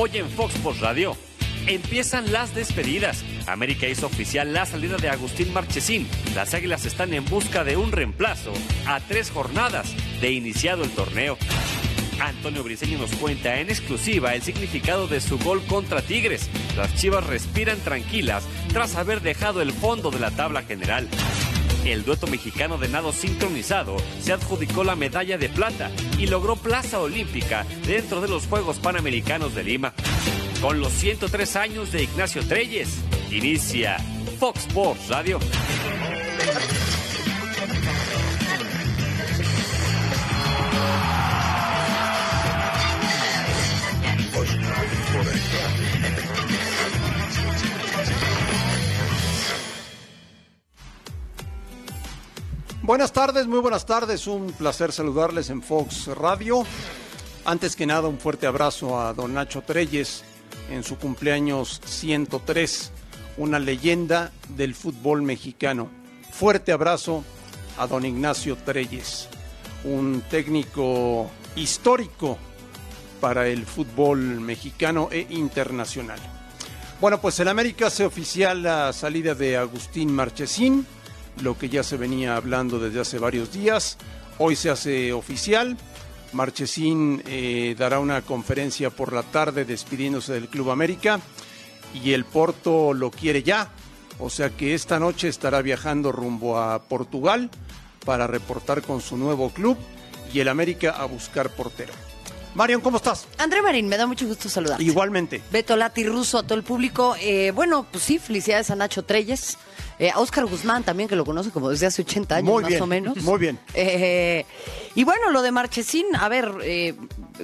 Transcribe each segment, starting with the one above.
Hoy en Fox Sports Radio empiezan las despedidas. América hizo oficial la salida de Agustín Marchesín. Las Águilas están en busca de un reemplazo a tres jornadas de iniciado el torneo. Antonio Briseño nos cuenta en exclusiva el significado de su gol contra Tigres. Las Chivas respiran tranquilas tras haber dejado el fondo de la tabla general. El dueto mexicano de nado sincronizado se adjudicó la medalla de plata y logró plaza olímpica dentro de los Juegos Panamericanos de Lima. Con los 103 años de Ignacio Treyes, inicia Fox Sports Radio. Buenas tardes, muy buenas tardes. Un placer saludarles en Fox Radio. Antes que nada, un fuerte abrazo a don Nacho Treyes en su cumpleaños 103, una leyenda del fútbol mexicano. Fuerte abrazo a don Ignacio Treyes, un técnico histórico para el fútbol mexicano e internacional. Bueno, pues en América hace oficial la salida de Agustín Marchesín, lo que ya se venía hablando desde hace varios días. Hoy se hace oficial. Marchesín eh, dará una conferencia por la tarde despidiéndose del Club América y el Porto lo quiere ya. O sea que esta noche estará viajando rumbo a Portugal para reportar con su nuevo club y el América a buscar portero. Marion, ¿cómo estás? André Marín, me da mucho gusto saludarte. Igualmente. Beto Lati Russo, a todo el público. Eh, bueno, pues sí, felicidades a Nacho Treyes. Eh, a Oscar Guzmán también, que lo conoce como desde hace 80 años, Muy más bien, o menos. muy bien. Eh, y bueno, lo de Marchesín, a ver, eh,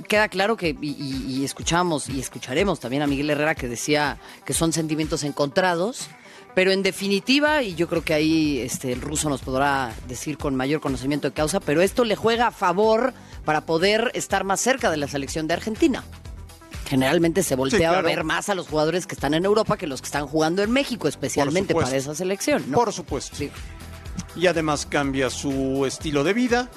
queda claro que, y, y- y escuchamos y escucharemos también a Miguel Herrera que decía que son sentimientos encontrados. Pero en definitiva, y yo creo que ahí este, el ruso nos podrá decir con mayor conocimiento de causa, pero esto le juega a favor para poder estar más cerca de la selección de Argentina. Generalmente se voltea claro. a ver más a los jugadores que están en Europa que los que están jugando en México, especialmente para esa selección. ¿no? Por supuesto. Sí. Y además cambia su estilo de vida,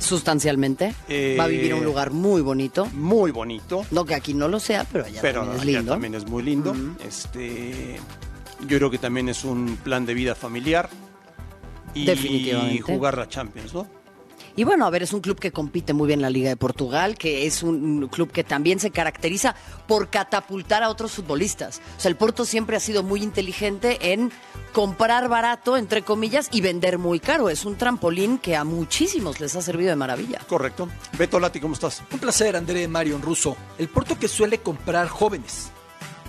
Sustancialmente. Eh, Va a vivir en un lugar muy bonito. muy bonito. No que aquí no lo sea, pero allá pero también es allá lindo. también es muy lindo. Este, yo creo que también es un plan de vida familiar y Definitivamente. jugar la Champions, ¿no? Y bueno, a ver, es un club que compite muy bien en la Liga de Portugal, que es un club que también se caracteriza por catapultar a otros futbolistas. O sea, el Porto siempre ha sido muy inteligente en comprar barato, entre comillas, y vender muy caro. Es un trampolín que a muchísimos les ha servido de maravilla. Correcto. Beto Lati, ¿cómo estás? Un placer, André Marion Russo. El Porto que suele comprar jóvenes,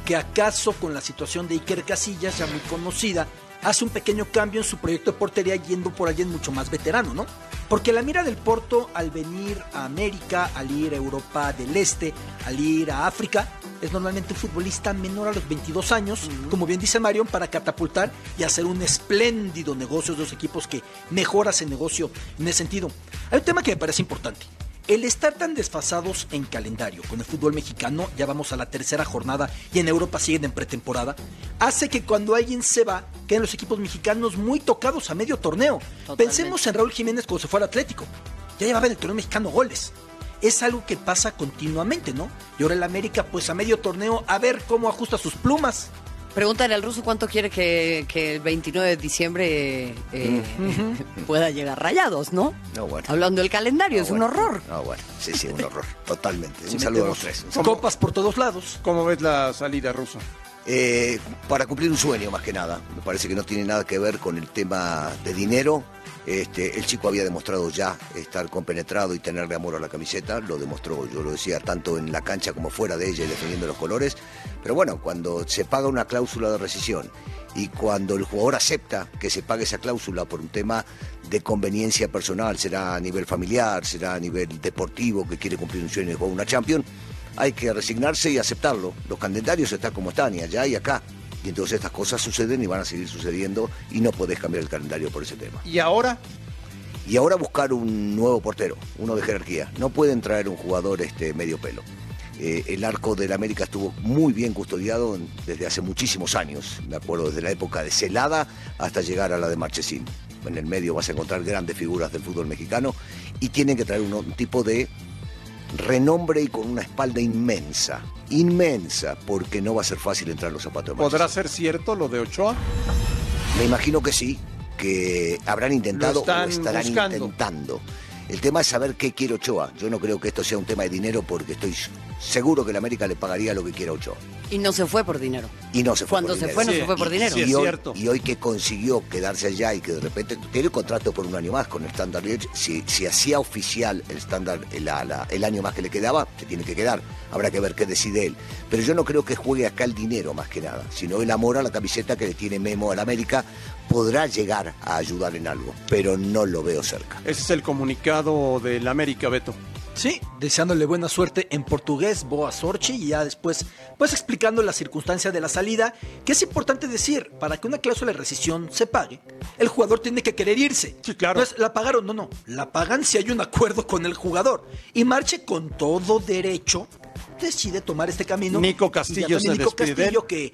que acaso con la situación de Iker Casillas, ya muy conocida, hace un pequeño cambio en su proyecto de portería yendo por alguien mucho más veterano, ¿no? Porque la mira del Porto al venir a América, al ir a Europa del Este, al ir a África, es normalmente un futbolista menor a los 22 años, como bien dice Marion, para catapultar y hacer un espléndido negocio de los equipos que mejora ese negocio en ese sentido. Hay un tema que me parece importante. El estar tan desfasados en calendario con el fútbol mexicano, ya vamos a la tercera jornada y en Europa siguen en pretemporada, hace que cuando alguien se va, queden los equipos mexicanos muy tocados a medio torneo. Totalmente. Pensemos en Raúl Jiménez cuando se fue al Atlético. Ya llevaba en el torneo mexicano goles. Es algo que pasa continuamente, ¿no? Y ahora el América, pues a medio torneo, a ver cómo ajusta sus plumas. Pregúntale al ruso cuánto quiere que, que el 29 de diciembre eh, pueda llegar rayados, ¿no? No, bueno. Hablando del calendario, No, es bueno. un horror. No, bueno, sí, sí, un horror, totalmente. Un saludo a los tres. Copas por todos lados. ¿Cómo ves la salida rusa? Eh, para cumplir un sueño más que nada, me parece que no tiene nada que ver con el tema de dinero. Este, el chico había demostrado ya estar compenetrado y tenerle amor a la camiseta, lo demostró, yo lo decía, tanto en la cancha como fuera de ella y defendiendo los colores. Pero bueno, cuando se paga una cláusula de rescisión y cuando el jugador acepta que se pague esa cláusula por un tema de conveniencia personal, será a nivel familiar, será a nivel deportivo, que quiere cumplir un sueño y jugar una Champions, hay que resignarse y aceptarlo. Los calendarios están como están, y allá y acá. Y entonces estas cosas suceden y van a seguir sucediendo y no podés cambiar el calendario por ese tema. Y ahora, Y ahora buscar un nuevo portero, uno de jerarquía. No pueden traer un jugador este, medio pelo. Eh, el arco del América estuvo muy bien custodiado desde hace muchísimos años, me acuerdo, desde la época de Celada hasta llegar a la de Marchesín. En el medio vas a encontrar grandes figuras del fútbol mexicano y tienen que traer un tipo de renombre y con una espalda inmensa. Inmensa, porque no va a ser fácil entrar en los zapatos de ¿Podrá ser cierto lo de Ochoa? Me imagino que sí, que habrán intentado o estarán buscando. intentando. El tema es saber qué quiere Ochoa. Yo no creo que esto sea un tema de dinero porque estoy seguro que la América le pagaría lo que quiera Ochoa. Y no se fue por dinero. Y no se fue Cuando por se dinero. fue, no Sí, se fue por y- dinero. sí, es y, hoy, cierto. y hoy que consiguió quedarse allá y que de repente tiene contrato por un año más con el Standard si, si hacía oficial el Standard el, la- el año más que le quedaba, se tiene que quedar. Habrá que ver qué decide él. Pero yo no creo que juegue acá el dinero más que nada, sino el amor a la camiseta que le tiene Memo al América podrá llegar a ayudar en algo, pero no lo veo cerca. Ese es el comunicado del América, Beto. Sí, deseándole buena suerte en portugués, Boa Sorchi, y ya después, pues explicando las circunstancias de la salida, que es importante decir, para que una cláusula de rescisión se pague, el jugador tiene que querer irse. Sí, claro. No es, la pagaron, no, no, la pagan si hay un acuerdo con el jugador. Y Marche con todo derecho decide tomar este camino. Nico Castillo se Nico despide. Castillo que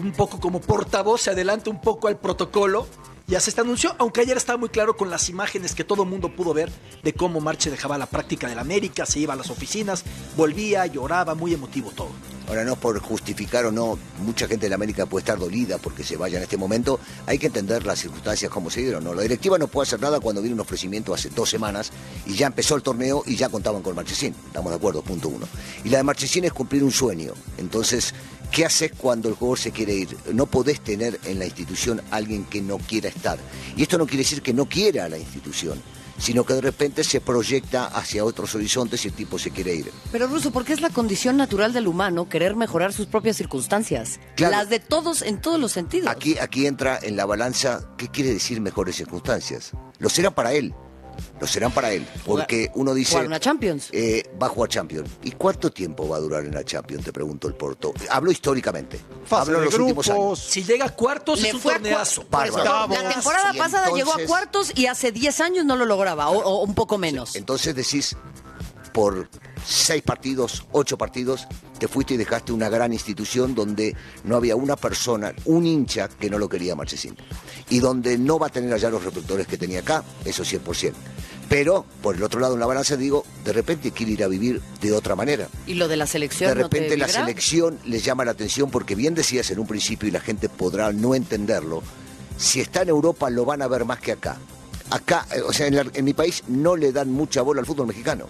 un poco como portavoz se adelanta un poco al protocolo. Ya se está anunció, aunque ayer estaba muy claro con las imágenes que todo el mundo pudo ver de cómo Marche dejaba la práctica del América, se iba a las oficinas, volvía, lloraba, muy emotivo todo. Ahora, no por justificar o no, mucha gente de la América puede estar dolida porque se vaya en este momento. Hay que entender las circunstancias como se dieron. ¿no? La directiva no puede hacer nada cuando viene un ofrecimiento hace dos semanas y ya empezó el torneo y ya contaban con Marchesín. Estamos de acuerdo, punto uno. Y la de Marchesín es cumplir un sueño. Entonces, ¿qué haces cuando el jugador se quiere ir? No podés tener en la institución alguien que no quiera estar. Y esto no quiere decir que no quiera a la institución, sino que de repente se proyecta hacia otros horizontes y el tipo se quiere ir. Pero Ruso, porque es la condición natural del humano querer mejorar sus propias circunstancias. Claro. Las de todos en todos los sentidos. Aquí, aquí entra en la balanza, ¿qué quiere decir mejores circunstancias? Lo serán para él, lo serán para él, porque uno dice... Jugar una Champions. eh, va a jugar Champions. ¿Y cuánto tiempo va a durar en la Champions? Te preguntó el Porto. Hablo históricamente. Fase Hablo de en los últimos años. Si llega a cuartos Le es un fue a torneazo. Bárbaro. La temporada pasada llegó a cuartos y hace 10 años no lo lograba, o, o un poco menos. Entonces decís, por seis partidos, ocho partidos, te fuiste y dejaste una gran institución donde no había una persona, un hincha que no lo quería Marchesín. Y donde no va a tener allá los reflectores que tenía acá, eso 100%. Pero, por el otro lado, en la balanza digo, de repente quiere ir a vivir de otra manera. Y lo de la selección De no repente la selección les llama la atención porque bien decías en un principio y la gente podrá no entenderlo, si está en Europa lo van a ver más que acá. Acá, eh, o sea, en, la- en mi país no le dan mucha bola al fútbol mexicano.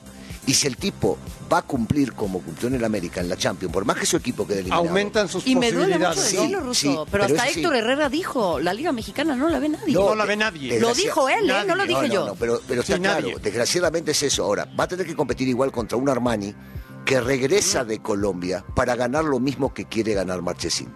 Y si el tipo va a cumplir como cumplió en el América, en la Champions, por más que su equipo quede eliminado, Aumentan sus Y me duele mucho posibilidades. Sí, decirlo, Ruso, sí, pero, pero hasta sí. Héctor Herrera dijo, la Liga Mexicana no la ve nadie. No la ve nadie. Lo dijo él, ¿eh? No lo dije no, yo. No, no, pero, pero está Sí, claro, nadie. desgraciadamente es eso. Ahora, va a tener que competir igual contra un Armani que regresa de Colombia para ganar lo mismo que quiere ganar Marchesín.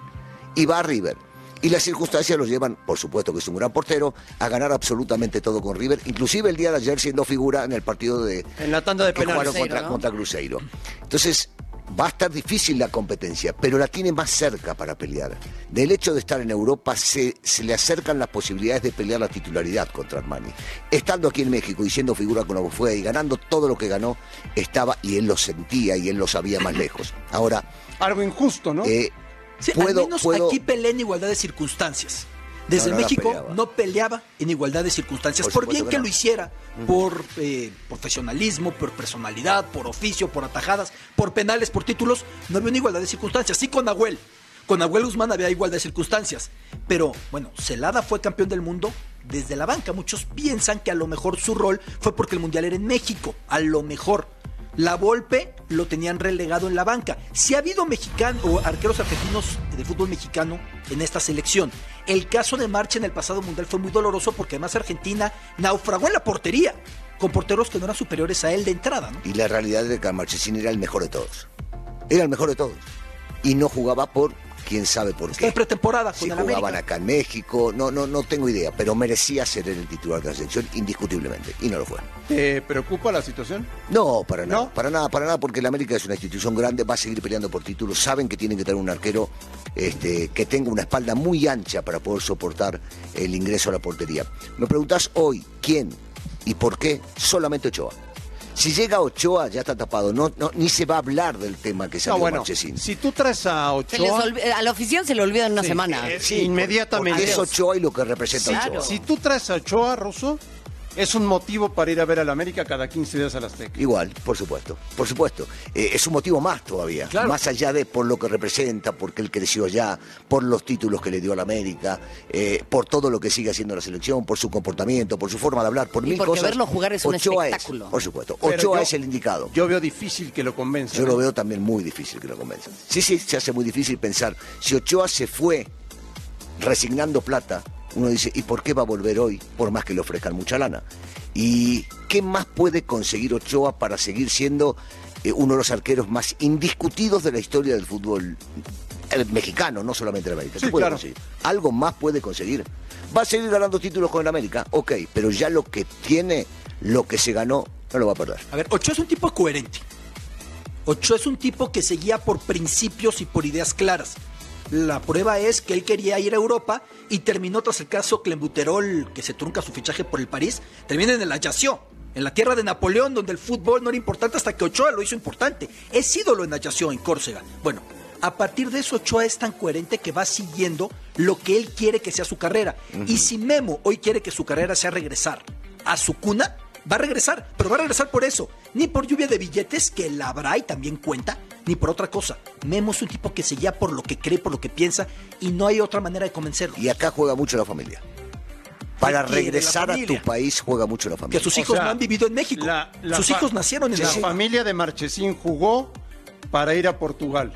Y va a River. Y las circunstancias lo llevan, por supuesto que es un gran portero, a ganar absolutamente todo con River, inclusive el día de ayer siendo figura en el partido de En la tanda de que penales. contra, ¿no? contra Cruzeiro. Entonces, va a estar difícil la competencia, pero la tiene más cerca para pelear. Del hecho de estar en Europa, se, se le acercan las posibilidades de pelear la titularidad contra Armani. Estando aquí en México y siendo figura con la que fue y ganando todo lo que ganó, estaba y él lo sentía y él lo sabía más lejos. Ahora, Algo injusto, ¿no? eh, Sí, puedo, al menos puedo- aquí pelea en igualdad de circunstancias. Desde No, no la México peleaba. no peleaba en igualdad de circunstancias. Por Por, bien que no. lo hiciera, por eh, profesionalismo, por personalidad, por oficio, por atajadas, por penales, por títulos, no había una igualdad de circunstancias. Sí con Nahuel. Con Nahuel Guzmán había igualdad de circunstancias. Pero bueno, Celada fue campeón del mundo desde la banca. Muchos piensan que a lo mejor su rol fue porque el Mundial era en México. A lo mejor. La Volpe lo tenían relegado en la banca. Si ha habido mexicanos o arqueros argentinos de fútbol mexicano en esta selección. El caso de Marcha en el pasado mundial fue muy doloroso porque además Argentina naufragó en la portería con porteros que no eran superiores a él de entrada. Y la realidad es que Marchesín era el mejor de todos. Era el mejor de todos. Y no jugaba por quién sabe por qué. en pretemporada con Si el jugaban América. acá en México, no, no, no tengo idea, pero merecía ser el titular de la selección indiscutiblemente. Y no lo fue. ¿Te preocupa la situación? No, para nada, ¿No? para nada, para nada, porque la América es una institución grande, va a seguir peleando por títulos, saben que tienen que tener un arquero este, que tenga una espalda muy ancha para poder soportar el ingreso a la portería. Me preguntás hoy quién y por qué, solamente Ochoa. Si llega Ochoa ya está tapado, no, no, ni se va a hablar del tema que No, salió bueno, Marchesín. si tú traes a Ochoa, a la oficina se le olvida en una Sí, semana. eh, Sí, inmediatamente. Porque es. Ochoa y lo que representa Claro. Ochoa. si tú traes a Ochoa, Russo, es un motivo para ir a ver al América cada 15 días a las Azteca. Igual, por supuesto, por supuesto. Eh, es un motivo más todavía, Claro. más allá de por lo que representa, porque él creció allá, por los títulos que le dio a la América, eh, por todo lo que sigue haciendo la selección, por su comportamiento, por su forma de hablar, por Y mil porque cosas. verlo jugar es un Ochoa espectáculo. por supuesto, Pero Ochoa yo- es el indicado. Yo veo difícil que lo convenza. Yo lo veo también muy difícil que lo convenzan. Sí, sí, se hace muy difícil pensar. Si Ochoa se fue resignando plata, uno dice, ¿y por qué va a volver hoy? Por más que le ofrezcan mucha lana. ¿Y qué más puede conseguir Ochoa para seguir siendo eh, uno de los arqueros más indiscutidos de la historia del fútbol eh, mexicano, no solamente de América? ¿Qué Sí, puede claro. conseguir? ¿Algo más puede conseguir? ¿Va a seguir ganando títulos con el América? Ok, pero ya lo que tiene, lo que se ganó, no lo va a perder. A ver, Ochoa es un tipo coherente. Ochoa es un tipo que se guía por principios y por ideas claras. La prueba es que él quería ir a Europa y terminó tras el caso Clembuterol, que se trunca su fichaje por el París, termina en el Ajaccio, en la tierra de Napoleón, donde el fútbol no era importante hasta que Ochoa lo hizo importante. Es ídolo en Ajaccio, en Córcega. Bueno, a partir de eso Ochoa es tan coherente que va siguiendo lo que él quiere que sea su carrera. Y si Memo hoy quiere que su carrera sea regresar a su cuna, va a regresar, pero va a regresar por eso, ni por lluvia de billetes, que la habrá y también cuenta, ni por otra cosa. Memo es un tipo que se guía por lo que cree, por lo que piensa, y no hay otra manera de convencerlo. Y acá juega mucho la familia. Para regresar a tu país juega mucho la Que familia. sus O hijos sea, no han vivido en México. la- la sus hijos nacieron en La México. familia de Marchesín jugó para ir a Portugal.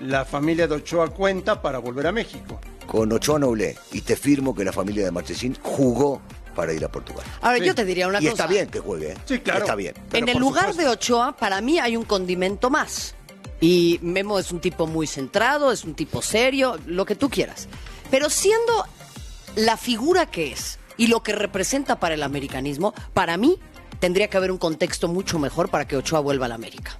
La familia de Ochoa cuenta para volver a México. Con Ochoa Noblé. Y te firmo que la familia de Marchesín jugó para ir a Portugal. Ahora, Sí. yo te diría una y cosa. está bien que juegue. ¿eh? Sí, claro. Está bien. En el lugar supuesto. de Ochoa, para mí hay un condimento más. Y Memo es un tipo muy centrado, es un tipo serio, lo que tú quieras. Pero siendo la figura que es y lo que representa para el americanismo, para mí tendría que haber un contexto mucho mejor para que Ochoa vuelva a la América.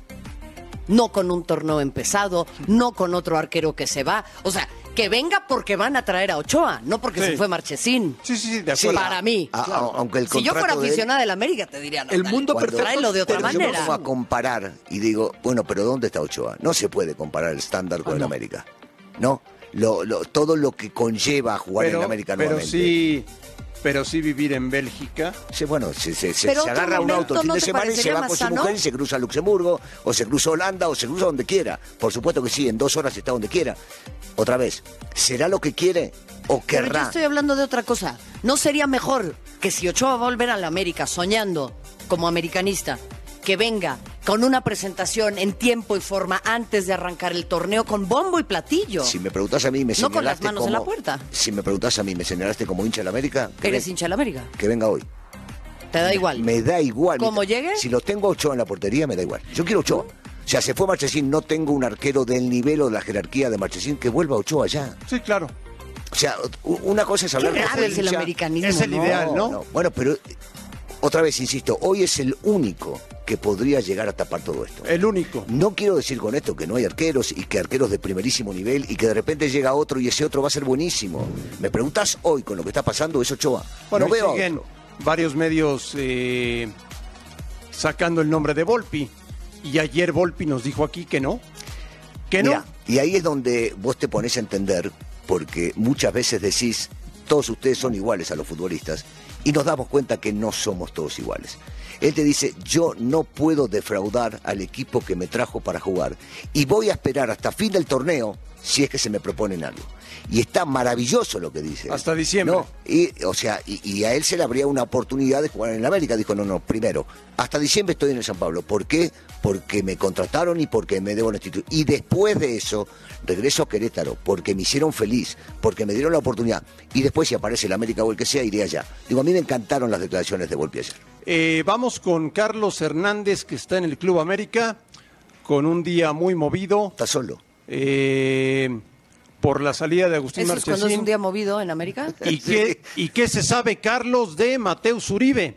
No con un torneo empezado, no con otro arquero que se va. O sea, que venga porque van a traer a Ochoa, no porque Sí. se fue Marchesín. Sí, sí, sí, de Sí, acuerdo. Para mí. a- a- aunque el Si yo fuera de él- aficionada del América, te diría, no, El dale, mundo perfecto. De otra Pero yo manera. me pongo a comparar y digo, bueno, pero ¿dónde está Ochoa? No se puede comparar el estándar Ah, con el América. ¿No? Lo, lo- todo lo que conlleva jugar en pero, el América pero nuevamente. sí, pero sí vivir en Bélgica. Sí, bueno, se, se- se- Pero se otro agarra un auto el fin ¿no de semana y se va con su mujer y se cruza a Luxemburgo, o se cruza a Holanda, o se cruza donde quiera. Por supuesto que sí, en dos horas está donde quiera. Otra vez, ¿será lo que quiere o Pero yo querrá? estoy hablando de otra cosa. ¿No sería mejor que si Ochoa va a volver a la América soñando como americanista, que venga con una presentación en tiempo y forma antes de arrancar el torneo con bombo y platillo? Si me preguntas a mí, me No con las manos en la puerta. Si me preguntas a mí, me señalaste como hincha de la América, que, ¿Eres ven- hincha de la América? que venga hoy. ¿Te da igual? Me da igual. ¿Cómo llegue? Si lo tengo a Ochoa en la portería, me da igual. Yo quiero Ochoa. O sea, se fue Marchesín, no tengo un arquero del nivel o de la jerarquía de Marchesín que vuelva Ochoa ya. Sí, claro. O sea, una cosa es hablar Qué de es el americanismo, Es el ¿no? ideal, ¿no? Bueno, pero otra vez insisto, hoy es el único que podría llegar a tapar todo esto. El único. No quiero decir con esto que no hay arqueros y que arqueros de primerísimo nivel y que de repente llega otro y ese otro va a ser buenísimo. Me preguntas hoy con lo que está pasando, es Ochoa. Bueno, no veo siguen varios medios eh, sacando el nombre de Volpi. Y ayer Volpi nos dijo aquí que no. Que no. Mira, y ahí es donde vos te pones a entender, porque muchas veces decís, todos ustedes son iguales a los futbolistas, y nos damos cuenta que no somos todos iguales. Él te dice, yo no puedo defraudar al equipo que me trajo para jugar, y voy a esperar hasta fin del torneo si es que se me proponen algo. Y está maravilloso lo que dice. Hasta diciembre. No, y, o sea, y, y a él se le habría una oportunidad de jugar en el América. Dijo, no, no, primero, hasta diciembre estoy en el San Pablo. ¿Por qué? Porque me contrataron y porque me debo la institución. Y después de eso, regreso a Querétaro, porque me hicieron feliz, porque me dieron la oportunidad. Y después, si aparece el América o el que sea, iré allá. Digo, a mí me encantaron las declaraciones de Volpi ayer. Eh, vamos con Carlos Hernández, que está en el Club América, con un día muy movido Está solo. eh, por la salida de Agustín ¿Eso es cuando es un día movido en América? ¿Y qué, ¿Y qué se sabe, Carlos, de Mateus Uribe?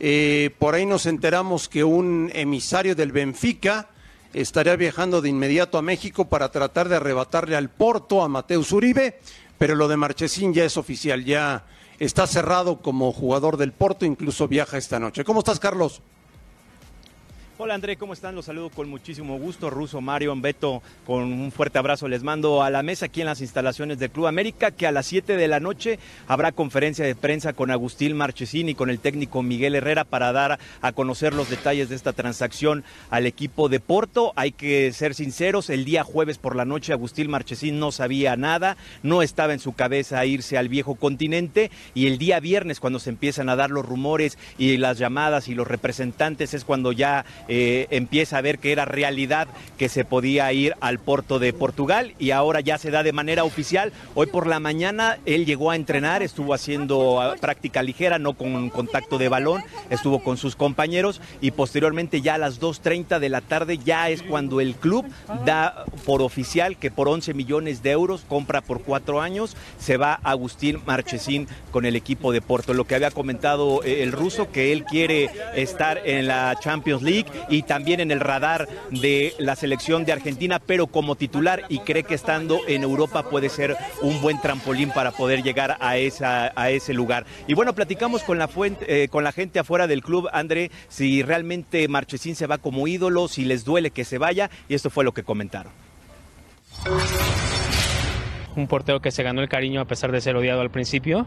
Eh, por ahí nos enteramos que un emisario del Benfica estaría viajando de inmediato a México para tratar de arrebatarle al Porto a Mateus Uribe, pero lo de Marchesín ya es oficial, ya está cerrado como jugador del Porto, incluso viaja esta noche. ¿Cómo estás, Carlos? Hola André, ¿cómo están? Los saludo con muchísimo gusto. Ruso, Mario, Beto, con un fuerte abrazo les mando a la mesa aquí en las instalaciones del Club América, que a las 7 de la noche habrá conferencia de prensa con Agustín Marchesín y con el técnico Miguel Herrera para dar a conocer los detalles de esta transacción al equipo de Porto. Hay que ser sinceros, el día jueves por la noche Agustín Marchesín no sabía nada, no estaba en su cabeza irse al viejo continente y el día viernes cuando se empiezan a dar los rumores y las llamadas y los representantes es cuando ya eh, empieza a ver que era realidad que se podía ir al Porto de Portugal y ahora ya se da de manera oficial. Hoy por la mañana él llegó a entrenar, estuvo haciendo ah, práctica ligera, no con contacto de balón, estuvo con sus compañeros y posteriormente ya a las 2.30 de la tarde ya es cuando el club da por oficial que por 11 millones de euros compra por cuatro años, se va Agustín Marchesín con el equipo de Porto. Lo que había comentado eh, el ruso, que él quiere estar en la Champions League y también en el radar de la selección de Argentina, pero como titular y cree que estando en Europa puede ser un buen trampolín para poder llegar a, esa, a ese lugar. Y bueno, platicamos con la, fuente, eh, con la gente afuera del club, André, si realmente Marchesín se va como ídolo, si les duele que se vaya, y esto fue lo que comentaron un portero que se ganó el cariño a pesar de ser odiado al principio.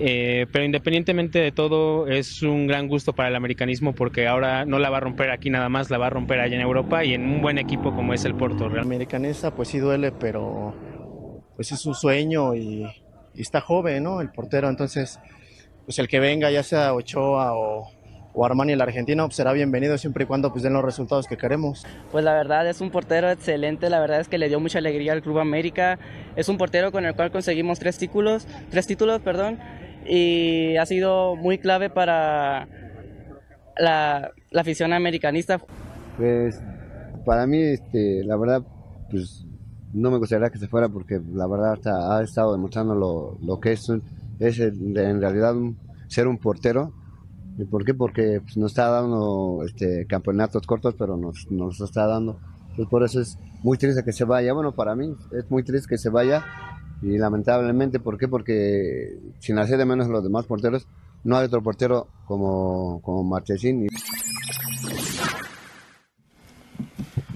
Eh, pero independientemente de todo, es un gran gusto para el americanismo porque ahora no la va a romper aquí nada más, la va a romper allá en Europa y en un buen equipo como es el Porto. El americanista pues sí duele, pero pues es un sueño y, y está joven, ¿no? El portero, entonces pues el que venga, ya sea Ochoa o, o Armani el argentino pues será bienvenido siempre y cuando pues den los resultados que queremos. Pues la verdad es un portero excelente, la verdad es que le dio mucha alegría al Club América, es un portero con el cual conseguimos tres títulos, tres títulos, perdón, y ha sido muy clave para la, la afición americanista. Pues para mí, este, la verdad, pues no me gustaría que se fuera porque la verdad ha estado demostrando lo, lo que es, es en realidad ser un portero ¿Y por qué? Porque pues, nos está dando este, campeonatos cortos, pero nos, nos está dando. Entonces, por eso es muy triste que se vaya. Bueno, para mí es muy triste que se vaya. Y lamentablemente, ¿por qué? Porque sin hacer de menos a los demás porteros, no hay otro portero como, como Marchesín.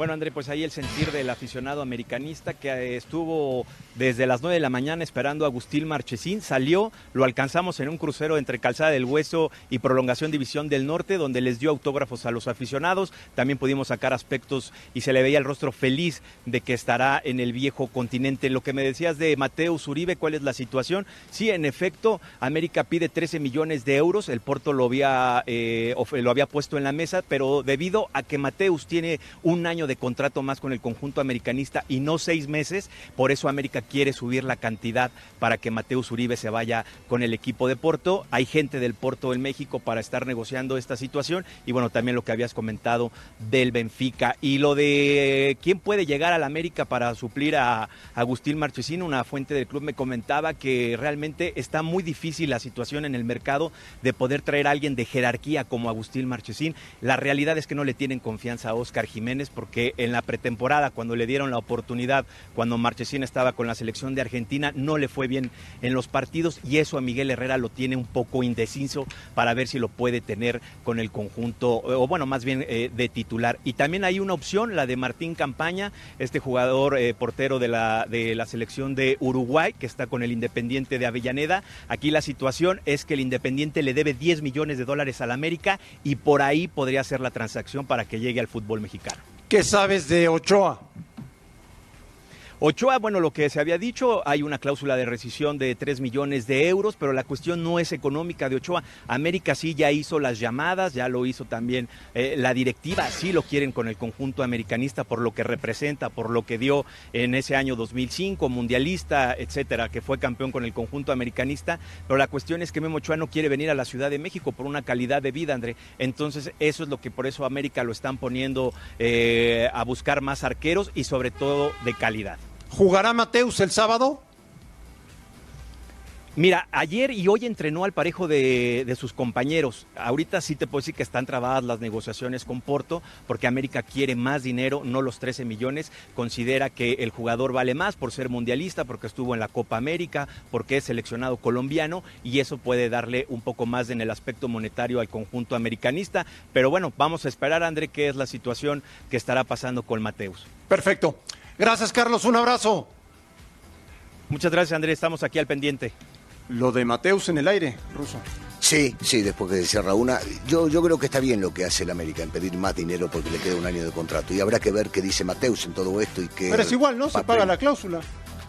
Bueno, André, pues ahí el sentir del aficionado americanista que estuvo desde las 9 de la mañana esperando a Agustín Marchesín, salió, lo alcanzamos en un crucero entre Calzada del Hueso y Prolongación División del Norte, donde les dio autógrafos a los aficionados, también pudimos sacar aspectos y se le veía el rostro feliz de que estará en el viejo continente. Lo que me decías de Mateo Uribe, ¿cuál es la situación? Sí, en efecto, América pide 13 millones de euros, el Porto lo había, eh, lo había puesto en la mesa, pero debido a que Mateus tiene un año de contrato más con el conjunto americanista y no seis meses. Por eso América quiere subir la cantidad para que Mateus Uribe se vaya con el equipo de Porto. Hay gente del Porto en México para estar negociando esta situación y bueno, también lo que habías comentado del Benfica y lo de quién puede llegar al América para suplir a Agustín Marchesín. Una fuente del club me comentaba que realmente está muy difícil la situación en el mercado de poder traer a alguien de jerarquía como Agustín Marchesín. La realidad es que no le tienen confianza a Oscar Jiménez porque en la pretemporada, cuando le dieron la oportunidad, cuando Marchesín estaba con la selección de Argentina, no le fue bien en los partidos y eso a Miguel Herrera lo tiene un poco indeciso para ver si lo puede tener con el conjunto, o bueno, más bien eh, de titular. Y también hay una opción, la de Martín Campaña, este jugador eh, portero de la, de la selección de Uruguay, que está con el Independiente de Avellaneda. Aquí la situación es que el Independiente le debe 10 millones de dólares al América y por ahí podría ser la transacción para que llegue al fútbol mexicano. ¿Qué sabes de Ochoa? Ochoa, bueno, lo que se había dicho, hay una cláusula de rescisión de 3 millones de euros, pero la cuestión no es económica de Ochoa. América sí ya hizo las llamadas, ya lo hizo también eh, la directiva, sí lo quieren con el conjunto americanista por lo que representa, por lo que dio en ese año 2005, mundialista, etcétera, que fue campeón con el conjunto americanista, pero la cuestión es que Memo Ochoa no quiere venir a la Ciudad de México por una calidad de vida, André. Entonces, eso es lo que por eso América lo están poniendo eh, a buscar más arqueros y sobre todo de calidad. ¿Jugará Mateus el sábado? Mira, ayer y hoy entrenó al parejo de, de, sus compañeros. Ahorita sí te puedo decir que están trabadas las negociaciones con Porto, porque América quiere más dinero, no los 13 millones. Considera que el jugador vale más por ser mundialista, porque estuvo en la Copa América, porque es seleccionado colombiano, y eso puede darle un poco más en el aspecto monetario al conjunto americanista. Pero bueno, vamos a esperar, André, qué es la situación que estará pasando con Mateus. Perfecto. Gracias, Carlos. Un abrazo. Muchas gracias, André. Estamos aquí al pendiente. Lo de Mateus en el aire, Ruso. Sí, sí, después que se cierra una. Yo, yo creo que está bien lo que hace el América en pedir más dinero porque le queda un año de contrato. Y habrá que ver qué dice Mateus en todo esto y qué. Pero es igual, ¿no? Se paga la cláusula.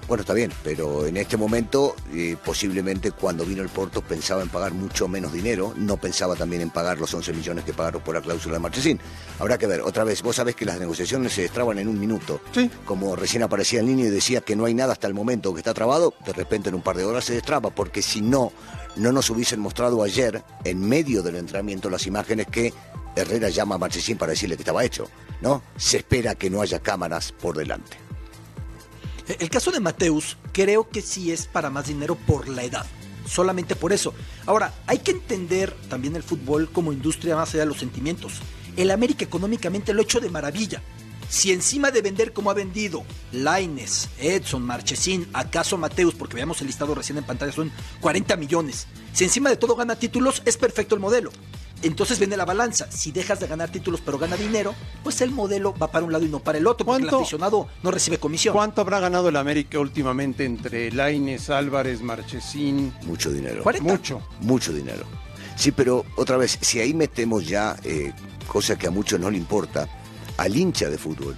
Bueno, está bien, pero en este momento, eh, posiblemente cuando vino el Porto pensaba en pagar mucho menos dinero, no pensaba también en pagar los 11 millones que pagaron por la cláusula de Marchesín. Habrá que ver, otra vez, vos sabés que las negociaciones se destraban en un minuto. Sí. Como recién aparecía el niño y decía que no hay nada hasta el momento que está trabado, de repente en un par de horas se destraba, porque si no, no nos hubiesen mostrado ayer, en medio del entrenamiento, las imágenes que Herrera llama a Marchesín para decirle que estaba hecho, ¿no? Se espera que no haya cámaras por delante. El caso de Mateus creo que sí es para más dinero por la edad. Solamente por eso. Ahora, hay que entender también el fútbol como industria más allá de los sentimientos. El América económicamente lo ha hecho de maravilla. Si encima de vender como ha vendido Laines, Edson, Marchesín, acaso Mateus, porque veamos el listado recién en pantalla, son 40 millones. Si encima de todo gana títulos, es perfecto el modelo. Entonces viene la balanza. Si dejas de ganar títulos pero gana dinero, pues el modelo va para un lado y no para el otro, porque el aficionado no recibe comisión. ¿Cuánto habrá ganado el América últimamente entre Laines, Álvarez, Marchesín? Mucho dinero. ¿40? Mucho. Mucho dinero. Sí, pero otra vez, si ahí metemos ya, eh, cosa que a muchos no le importa, al hincha de fútbol.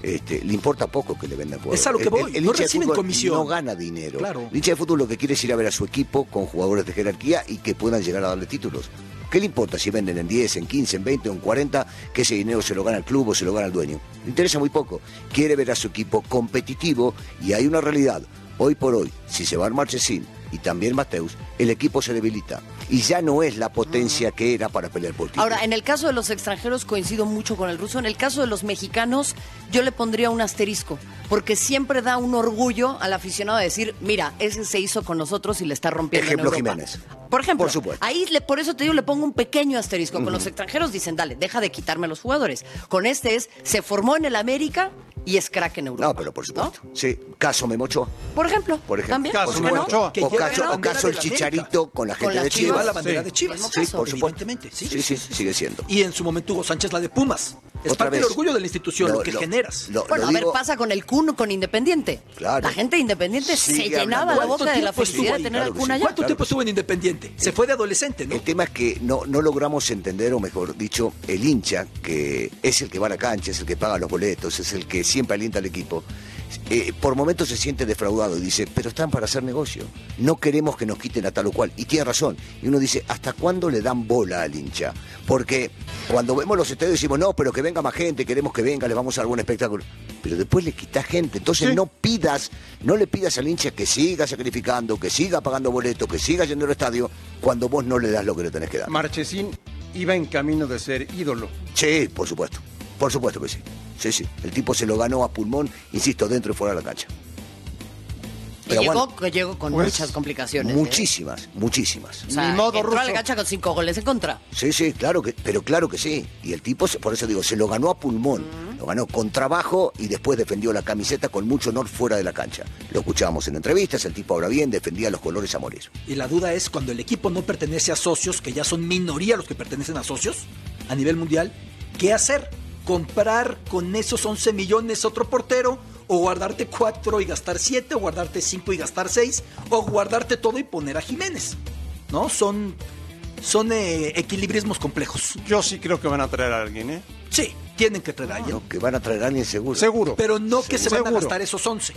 Este, le importa poco que le vendan jugadores. Es a lo que El- voy, el no hincha de reciben fútbol comisión. No gana dinero. Claro. El hincha de fútbol lo que quiere es ir a ver a su equipo con jugadores de jerarquía y que puedan llegar a darle títulos. ¿Qué le importa si venden en 10, en 15, en 20 o en 40 que ese dinero se lo gana el club o se lo gana el dueño? Le interesa muy poco. Quiere ver a su equipo competitivo y hay una realidad. Hoy por hoy, si se va Marchesín y también Mateus, el equipo se debilita y ya no es la potencia que era para pelear por títulos. Ahora, en el caso de los extranjeros coincido mucho con el ruso. En el caso de los mexicanos, yo le pondría un asterisco, porque siempre da un orgullo al aficionado de decir, mira, ese se hizo con nosotros y le está rompiendo en Ejemplo Europa". Jiménez. Por ejemplo, Por supuesto. ahí le, por eso te digo, le pongo un pequeño asterisco. Con los extranjeros dicen, dale, deja de quitarme a los jugadores. Con este es, se formó en el América y es crack en Europa. No, pero por supuesto. Sí, caso Memocho. Por ejemplo, Por ejemplo. también. Por ¿por qué no? O caso, o caso el. Chicharito con la Con gente de Chivas. La bandera Sí. de Chivas. Sí, caso. por supuesto. Sí, Sí, sí, sí, sigue siendo. Y en su momento Hugo Sánchez la de Pumas. Es Otra parte del vez. orgullo de la institución, lo, Lo- que lo- generas. lo- Bueno, lo a ver, pasa con el Kun, con Independiente. Claro. La gente de Independiente se Sigue llenaba la boca de la felicidad de tener al Kun allá. ¿Cuánto tiempo estuvo en Independiente? Se fue de adolescente, ¿no? El tema es que no, no logramos entender, o mejor dicho, el hincha, que es el que va a la cancha, es el que paga los boletos, es el que siempre alienta al equipo, eh, por momentos se siente defraudado y dice, pero están para hacer negocio, no queremos que nos quiten a tal o cual. Y tiene razón. Y uno dice, ¿hasta cuándo le dan bola al hincha? Porque cuando vemos los estadios decimos, no, pero que venga más gente, queremos que venga, les vamos a dar buen espectáculo. Pero después le quitas gente. Entonces Sí. no pidas, no le pidas al hincha que siga sacrificando, que siga pagando boletos, que siga yendo al estadio, cuando vos no le das lo que le tenés que dar. Marchesín iba en camino de ser ídolo. Sí, por supuesto. Por supuesto que sí. Sí, sí. El tipo se lo ganó a pulmón, insisto, dentro y fuera de la cancha. Y Pero llegó, bueno, que llegó con pues, muchas complicaciones. ¿eh? muchísimas, muchísimas. O sea, Ni modo, entró a la cancha con cinco goles en contra. Sí, sí, claro que, pero claro que sí. Y el tipo, por eso digo, se lo ganó a pulmón. Lo ganó con trabajo y después defendió la camiseta con mucho honor fuera de la cancha. Lo escuchábamos en entrevistas, el tipo habla bien, defendía los colores a morir. Y la duda es cuando el equipo no pertenece a socios, que ya son minoría los que pertenecen a socios a nivel mundial, ¿qué hacer? ¿Comprar con esos 11 millones otro portero? ¿O guardarte 4 y gastar 7? ¿O guardarte 5 y gastar 6? ¿O guardarte todo y poner a Jiménez? ¿No? Son, son eh, equilibrismos complejos. Yo sí creo que van a traer a alguien, ¿eh? Sí, tienen que traer a alguien. No, que van a traer a alguien seguro. Seguro. Pero no que se van a gastar esos 11.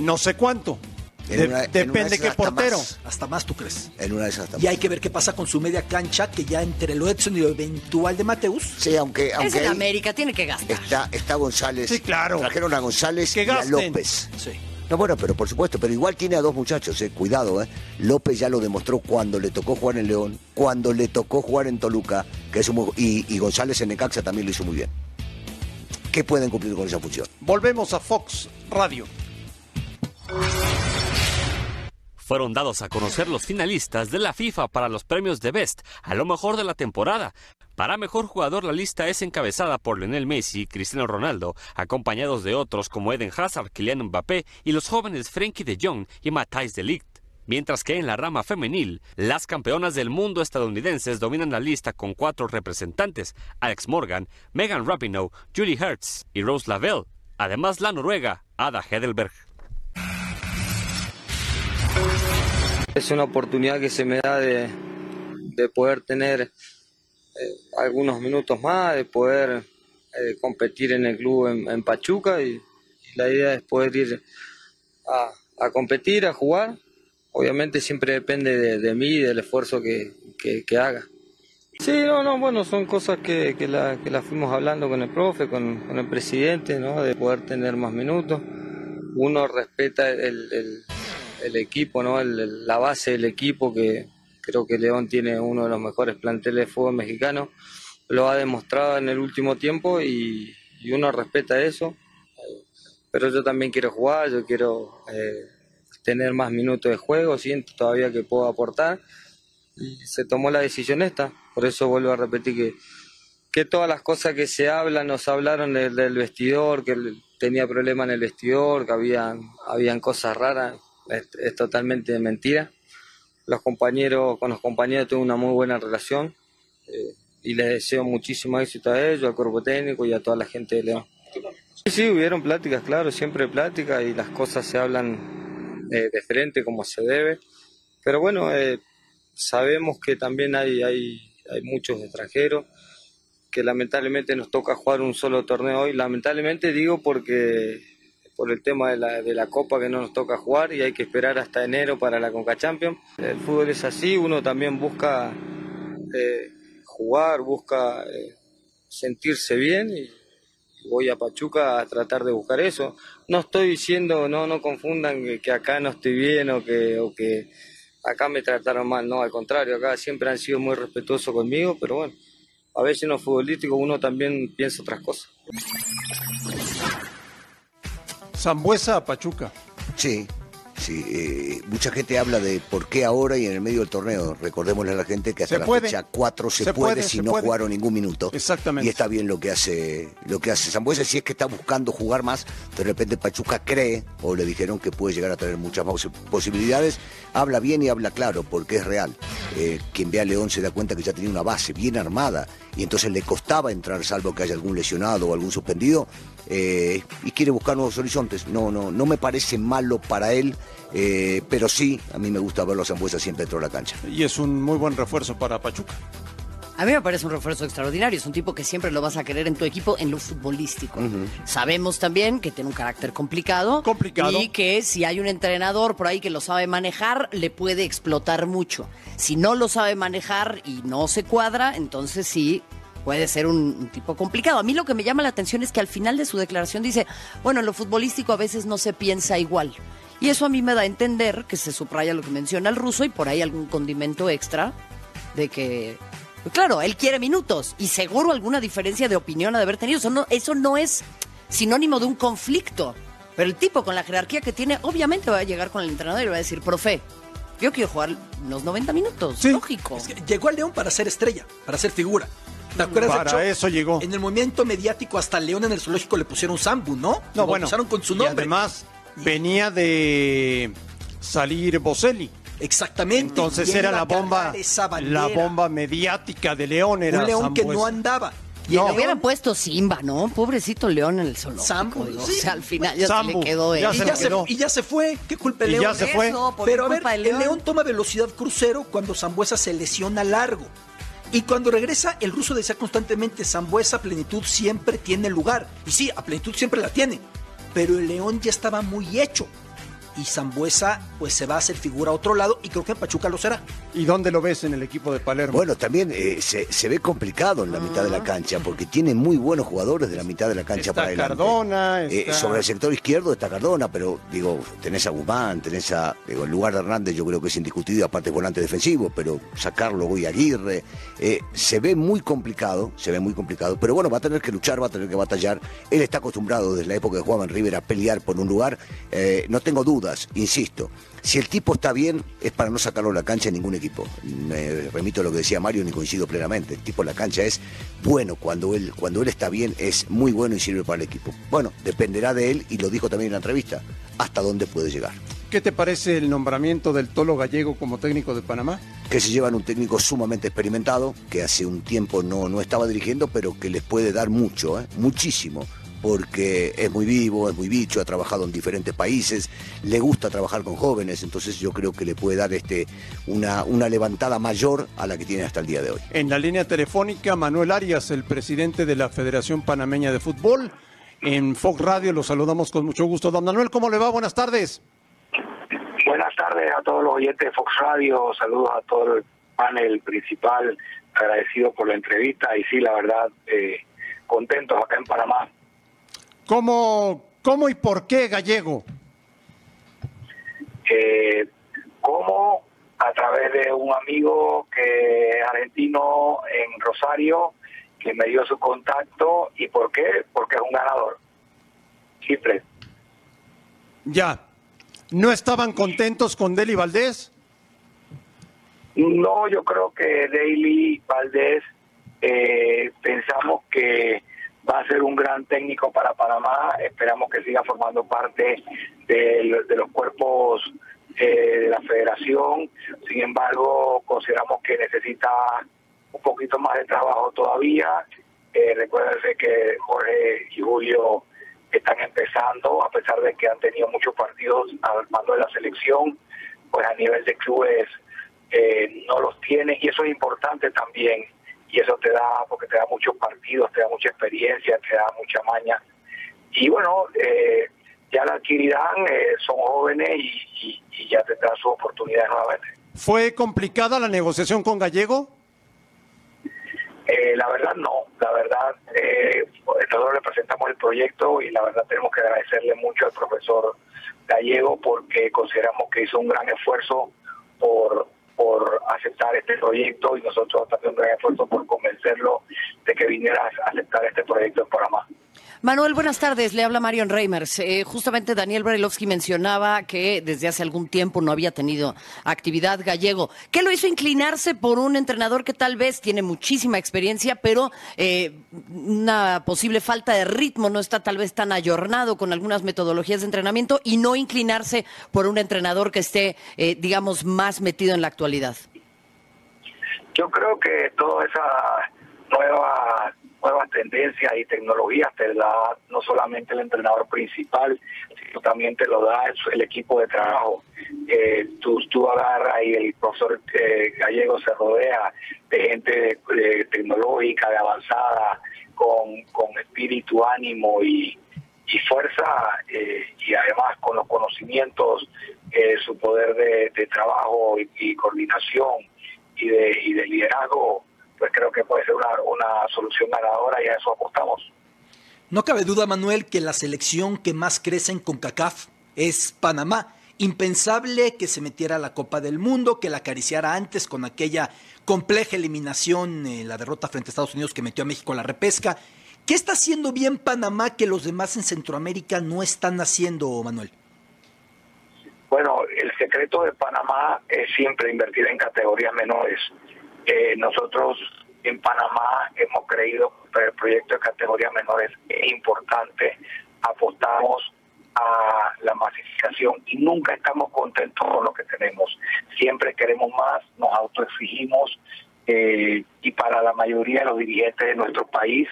No sé cuánto. En De- una- en una depende de qué hasta portero. más. Hasta más, ¿tú crees? En una de esas Y también. hay que ver qué pasa con su media cancha, que ya entre lo Edson y lo eventual de Mateus. Sí, aunque, Es aunque en ahí América, tiene que gastar. está, está González. Sí, claro. Trajeron a González Que y a. López. Sí. No, bueno, pero por supuesto, pero igual tiene a dos muchachos, eh. cuidado, eh. López ya lo demostró cuando le tocó jugar en León, cuando le tocó jugar en Toluca, que es un muy- y, y González en Necaxa también lo hizo muy bien. ¿Qué pueden cumplir con esa función? Volvemos a Fox Radio. Fueron dados a conocer los finalistas de la FIFA para los premios de Best a lo mejor de la temporada. Para mejor jugador la lista es encabezada por Lionel Messi y Cristiano Ronaldo, acompañados de otros como Eden Hazard, Kylian Mbappé y los jóvenes Frenkie de Jong y Matthijs de Ligt. Mientras que en la rama femenil, las campeonas del mundo estadounidenses dominan la lista con cuatro representantes, Alex Morgan, Megan Rapinoe, Julie Hertz y Rose Lavelle. Además, la noruega, Ada Hedelberg. Es una oportunidad que se me da de, de poder tener eh, algunos minutos más, de poder eh, competir en el club en, Pachuca y, la idea es poder ir a, a, competir, a jugar. Obviamente siempre depende de, de mí y del esfuerzo que, que, haga. Sí, no, no, bueno, son cosas que, que, la, que las fuimos hablando con el profe, con, con, el presidente, ¿no? De poder tener más minutos. Uno respeta el el equipo, ¿no? la base del equipo, que creo que León tiene uno de los mejores planteles de fútbol mexicano, lo ha demostrado en el último tiempo y, uno respeta eso. Pero yo también quiero jugar, yo quiero eh, tener más minutos de juego, siento todavía que puedo aportar y se tomó la decisión esta. Por eso vuelvo a repetir que, que todas las cosas que se hablan, nos hablaron del vestidor, que tenía problemas en el vestidor, que habían, habían cosas raras es, totalmente mentira. Los compañeros, con los compañeros tengo una muy buena relación eh, y les deseo muchísimo éxito a ellos, al cuerpo técnico y a toda la gente de León. Sí, sí, hubieron pláticas, claro, siempre pláticas y las cosas se hablan eh, de frente como se debe. Pero bueno, eh, sabemos que también hay, hay, hay muchos extranjeros que lamentablemente nos toca jugar un solo torneo hoy. Lamentablemente digo porque por el tema de la, de la Copa que no nos toca jugar y hay que esperar hasta enero para la Conca Champions. El fútbol es así, uno también busca eh, jugar, busca eh, sentirse bien y voy a Pachuca a tratar de buscar eso. No estoy diciendo, no, no confundan que, acá no estoy bien o que, o que acá me trataron mal, no, al contrario, acá siempre han sido muy respetuosos conmigo, pero bueno, a veces en lo futbolístico uno también piensa otras cosas. Zambuesa a Pachuca. Sí, sí. Eh, mucha gente habla de por qué ahora y en el medio del torneo. Recordémosle a la gente que hasta la fecha 4 se, puede, si no jugaron ningún minuto. Exactamente. Y está bien lo que hace lo que hace Zambuesa. Si es que está buscando jugar más, de repente Pachuca cree, o le dijeron que puede llegar a tener muchas más posibilidades. Habla bien y habla claro, porque es real. Eh, quien ve a León se da cuenta que ya tenía una base bien armada y entonces le costaba entrar, salvo que haya algún lesionado o algún suspendido eh, y quiere buscar nuevos horizontes. No, no, no me parece malo para él, eh, pero sí, a mí me gusta verlo a Zambuesa siempre dentro de la cancha. Y es un muy buen refuerzo para Pachuca. A mí me parece un refuerzo extraordinario. Es un tipo que siempre lo vas a querer en tu equipo en lo futbolístico. Sabemos también que tiene un carácter complicado. Complicado. Y que si hay un entrenador por ahí que lo sabe manejar, le puede explotar mucho. Si no lo sabe manejar y no se cuadra, entonces sí puede ser un, tipo complicado. A mí lo que me llama la atención es que al final de su declaración dice, bueno, en lo futbolístico a veces no se piensa igual. Y eso a mí me da a entender que se subraya lo que menciona el ruso y por ahí algún condimento extra de que, pues claro, él quiere minutos y seguro alguna diferencia de opinión ha de haber tenido. Eso no, eso no es sinónimo de un conflicto. Pero el tipo con la jerarquía que tiene, obviamente va a llegar con el entrenador y va a decir, profe, yo quiero jugar los 90 minutos. Lógico. llegó al León para ser estrella, para ser figura. ¿Te acuerdas? Para eso llegó. En el movimiento mediático hasta León en el zoológico le pusieron Sambu, ¿no? No, bueno. Lo con su nombre. Y además venía de salir Boselli. Exactamente. Entonces era la bomba, la bomba mediática de León. Era Un León que no andaba. Y no. hubieran puesto Simba, ¿no? Pobrecito León en el zoológico. Sambu, o sea, al final ya se le quedó ya y, ya se, y, ya se, fue. ¿Qué culpa el León? Y ya se fue. Pero a ver, el León toma velocidad crucero cuando Zambuesa se lesiona largo. Y cuando regresa, el ruso decía constantemente, Zambuesa, plenitud siempre tiene lugar. Y sí, a plenitud siempre la tiene. Pero el León ya estaba muy hecho y Zambuesa pues se va a hacer figura a otro lado y creo que en Pachuca lo será. ¿Y dónde lo ves en el equipo de Palermo? Bueno, también eh, se, ve complicado en la mitad de la cancha porque tiene muy buenos jugadores de la mitad de la cancha está para adelante. Cardona, eh, sobre el sector izquierdo está Cardona, pero digo, tenés a Guzmán, tenés a digo, el lugar de Hernández yo creo que es indiscutido, aparte volante defensivo, pero sacarlo voy a Aguirre, eh, se ve muy complicado, se ve muy complicado, pero bueno, va a tener que luchar, va a tener que batallar. Él está acostumbrado desde la época de Juan River a pelear por un lugar, no tengo duda dudas, insisto. Si el tipo está bien, es para no sacarlo de la cancha en ningún equipo. Me remito a lo que decía Mario y coincido plenamente. El tipo en la cancha es bueno cuando él, cuando él está bien, es muy bueno y sirve para el equipo. Bueno, dependerá de él, y lo dijo también en la entrevista, hasta dónde puede llegar. ¿Qué te parece el nombramiento del Tolo Gallego como técnico de Panamá? Que se llevan un técnico sumamente experimentado, que hace un tiempo no, no estaba dirigiendo, pero que les puede dar mucho, ¿eh? muchísimo porque es muy vivo, es muy bicho, ha trabajado en diferentes países, le gusta trabajar con jóvenes, entonces yo creo que le puede dar este, una, una levantada mayor a la que tiene hasta el día de hoy. En la línea telefónica, Manuel Arias, el presidente de la Federación Panameña de Fútbol. En Fox Radio lo saludamos con mucho gusto. Don Manuel, ¿cómo le va? Buenas tardes. Buenas tardes a todos los oyentes de Fox Radio, saludos a todo el panel principal, agradecido por la entrevista y sí, la verdad, eh, contentos acá en Panamá ¿Cómo, cómo y por qué gallego? Eh, ¿Cómo? A través de un amigo que es argentino en Rosario, que me dio su contacto. ¿Y por qué? Porque es un ganador. Simple. Ya. ¿No estaban contentos con Deli Valdés? No, yo creo que Deli Valdés eh, pensamos que va a ser un gran técnico para Panamá. Esperamos que siga formando parte de, los cuerpos eh, de la federación. Sin embargo, consideramos que necesita un poquito más de trabajo todavía. Eh, que Jorge y Julio están empezando, a pesar de que han tenido muchos partidos al mando de la selección, pues a nivel de clubes eh, no los tienen y eso es importante también y eso te da, porque te da muchos partidos, te da mucha experiencia, te da mucha maña. Y bueno, eh, ya la adquirirán, eh, son jóvenes y, ya tendrán su oportunidad nuevamente. ¿Fue complicada la negociación con Gallego? Eh, la verdad no, la verdad, eh, nosotros le presentamos el proyecto y la verdad tenemos que agradecerle mucho al profesor Gallego porque consideramos que hizo un gran esfuerzo por aceptar este proyecto y nosotros también un gran esfuerzo por convencerlo de que viniera a aceptar este proyecto en Panamá. Manuel, buenas tardes. Le habla Marion Reimers. Eh, justamente Daniel Brailovsky mencionaba que desde hace algún tiempo no había tenido actividad gallego. ¿Qué lo hizo inclinarse por un entrenador que tal vez tiene muchísima experiencia, pero eh, una posible falta de ritmo, no está tal vez tan ayornado con algunas metodologías de entrenamiento y no inclinarse por un entrenador que esté, eh, digamos, más metido en la actualidad? Yo creo que toda esa nueva nuevas tendencias y tecnologías te da no solamente el entrenador principal, sino también te lo da el, equipo de trabajo. Eh, tú, tú agarras y el profesor eh, gallego se rodea de gente tecnológica, de avanzada, con, con espíritu, ánimo y, y fuerza eh, y además con los conocimientos, eh, su poder de, de trabajo y, y, coordinación y de, y de liderazgo pues creo que puede ser una, una solución ganadora y a eso apostamos. No cabe duda, Manuel, que la selección que más crece en CONCACAF es Panamá. Impensable que se metiera a la Copa del Mundo, que la acariciara antes con aquella compleja eliminación, eh, la derrota frente a Estados Unidos que metió a México a la repesca. ¿Qué está haciendo bien Panamá que los demás en Centroamérica no están haciendo, Manuel? Bueno, el secreto de Panamá es siempre invertir en categorías menores. Eh, nosotros en Panamá hemos creído que el proyecto de categorías menores es importante. Apostamos a la masificación y nunca estamos contentos con lo que tenemos. Siempre queremos más, nos autoexigimos eh, y para la mayoría de los dirigentes de nuestro país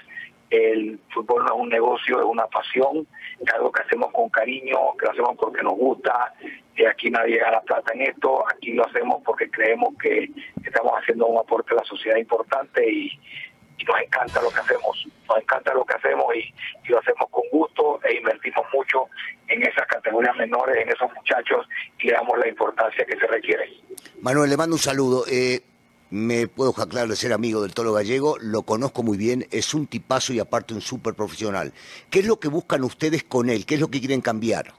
el fútbol no es un negocio, es una pasión, es algo que hacemos con cariño, que lo hacemos porque nos gusta, aquí nadie gana plata en esto, aquí lo hacemos porque creemos que estamos haciendo un aporte a la sociedad importante y, nos encanta lo que hacemos, nos encanta lo que hacemos y, lo hacemos con gusto e invertimos mucho en esas categorías menores, en esos muchachos y le damos la importancia que se requiere. Manuel, le mando un saludo. Eh, me puedo jactar de ser amigo del Toro Gallego, lo conozco muy bien, es un tipazo y aparte un súper profesional. ¿Qué es lo que buscan ustedes con él? ¿Qué es lo que quieren cambiar?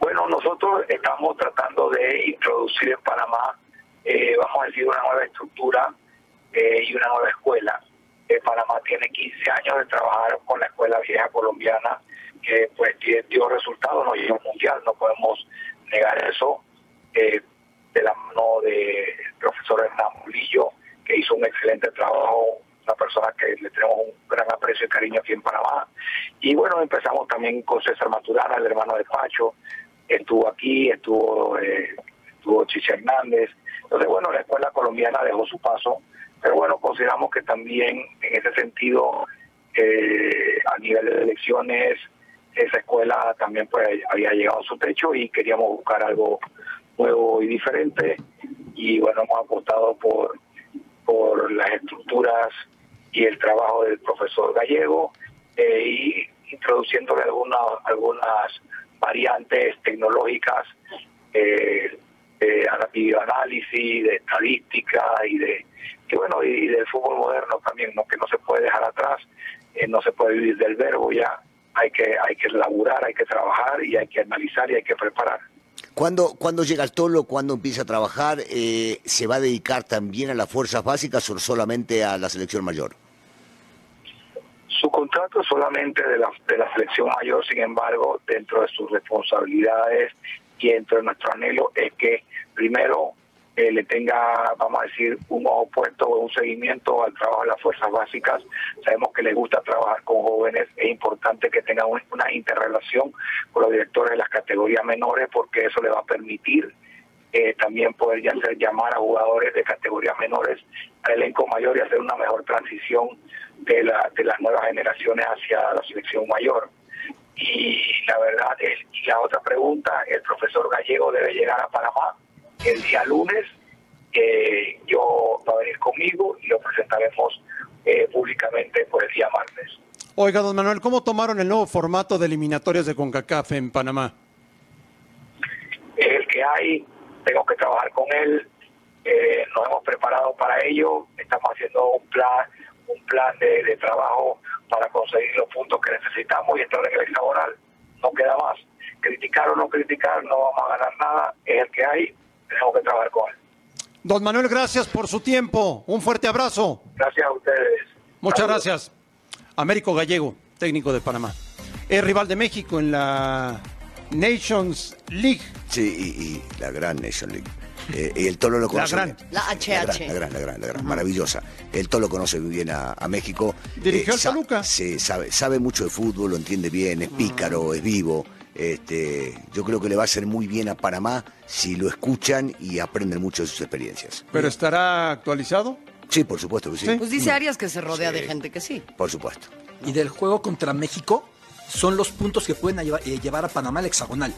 Bueno, nosotros estamos tratando de introducir en Panamá, eh, vamos a decir, una nueva estructura eh, y una nueva escuela. Eh, Panamá tiene 15 años de trabajar con la escuela vieja colombiana, que pues dio- resultados, nos llevó al mundial, no podemos negar eso. Eh, de la mano del profesor Hernán Murillo, que hizo un excelente trabajo, una persona que le tenemos un gran aprecio y cariño aquí en Panamá. Y bueno, empezamos también con César Maturana, el hermano de Pacho, estuvo aquí, estuvo, eh, Chicha Hernández. Entonces, bueno, la escuela colombiana dejó su paso, pero bueno, consideramos que también en ese sentido, eh, a nivel de elecciones, esa escuela también pues había llegado a su techo y queríamos buscar algo nuevo y diferente y bueno hemos apostado por por las estructuras y el trabajo del profesor gallego eh, y introduciéndole algunas algunas variantes tecnológicas eh, de videoanálisis, de estadística y de y bueno y del fútbol moderno también, ¿no? que no se puede dejar atrás, eh, no se puede vivir del verbo ya, hay que hay que laburar, hay que trabajar y hay que analizar y hay que preparar. ¿Cuándo, cuándo llega el Tolo? ¿Cuándo empieza a trabajar? Eh, ¿Se va a dedicar también a las fuerzas básicas o solamente a la selección mayor? Su contrato es solamente de la, de la selección mayor, sin embargo, dentro de sus responsabilidades y dentro de nuestro anhelo es que primero eh, le tenga, vamos a decir, un ojo puesto o un seguimiento al trabajo de las fuerzas básicas. Sabemos que le gusta trabajar con jóvenes, es importante que tenga un- una interrelación con los directores de las categorías menores porque eso le va a permitir eh, también poder llamar a jugadores de categorías menores al elenco mayor y hacer una mejor transición de, la, de las nuevas generaciones hacia la selección mayor. Y la verdad, es, y la otra pregunta, el profesor Gallego debe llegar a Panamá el día lunes. Eh, yo va a venir conmigo y lo presentaremos eh, públicamente por el día martes. Oiga, don Manuel, ¿cómo tomaron el nuevo formato de eliminatorias de CONCACAF en Panamá? es el que hay, tengo que trabajar con él, eh, nos hemos preparado para ello, estamos haciendo un plan, un plan de, de trabajo para conseguir los puntos que necesitamos y entrar en el hexagonal, no queda más. Criticar o no criticar, no vamos a ganar nada, es el que hay, tenemos que trabajar con él. Don Manuel, gracias por su tiempo. Un fuerte abrazo. Gracias a ustedes. Muchas gracias. Américo Gallego, técnico de Panamá. Es rival de México en la Nations League. Sí, y, y la gran Nation League. Eh, y el Tolo lo La conoce gran. bien. La La HH. gran, la gran, la gran, la gran, maravillosa. El Tolo conoce muy bien a, a México. Dirigió al sa- Toluca. Sí, sabe, sabe mucho de fútbol, lo entiende bien, es pícaro, es vivo. Este, yo creo que le va a hacer muy bien a Panamá si lo escuchan y aprenden mucho de sus experiencias. ¿Pero estará actualizado? Sí, por supuesto que sí. Pues dice Arias que se rodea de gente que sí. Por supuesto. Y del juego contra México son los puntos que pueden eh, llevar a Panamá al hexagonal.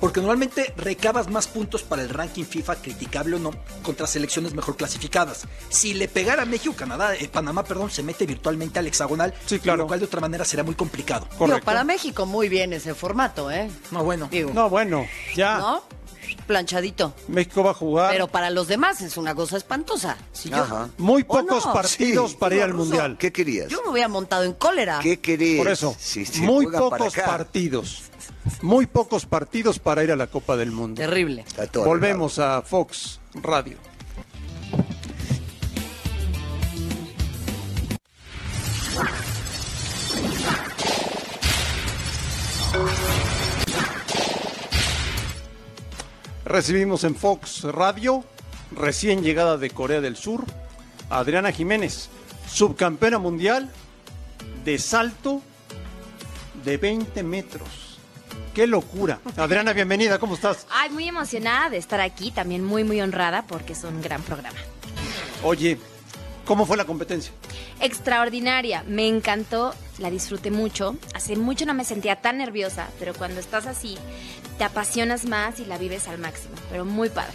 Porque normalmente recabas más puntos para el ranking FIFA, criticable o no, contra selecciones mejor clasificadas. Si le pegara a México, Canadá, eh, Panamá, perdón, se mete virtualmente al hexagonal, Sí, claro. lo cual de otra manera será muy complicado. Digo, para México muy bien ese formato, ¿eh? No, bueno. Digo, No, bueno, ya. ¿no? Planchadito. México va a jugar Pero para los demás es una cosa espantosa. Si yo, Ajá. muy ¿O pocos no? partidos Sí. para ir al Ruso. Mundial. ¿Qué querías? yo me hubiera montado en cólera. ¿Qué querés? Por eso, Si se muy para pocos acá. partidos. Muy pocos partidos para ir a la Copa del Mundo. Terrible. Está todo Volvemos a Fox Radio. Recibimos en Fox Radio, recién llegada de Corea del Sur, a Adriana Jiménez, subcampeona mundial de salto de 20 metros. ¡Qué locura! Adriana, bienvenida, ¿cómo estás? Ay, muy emocionada de estar aquí, también muy, muy honrada porque es un gran programa. Oye, ¿cómo fue la competencia? Extraordinaria, me encantó, la disfruté mucho. Hace mucho no me sentía tan nerviosa, pero cuando estás así, te apasionas más y la vives al máximo. Pero muy padre.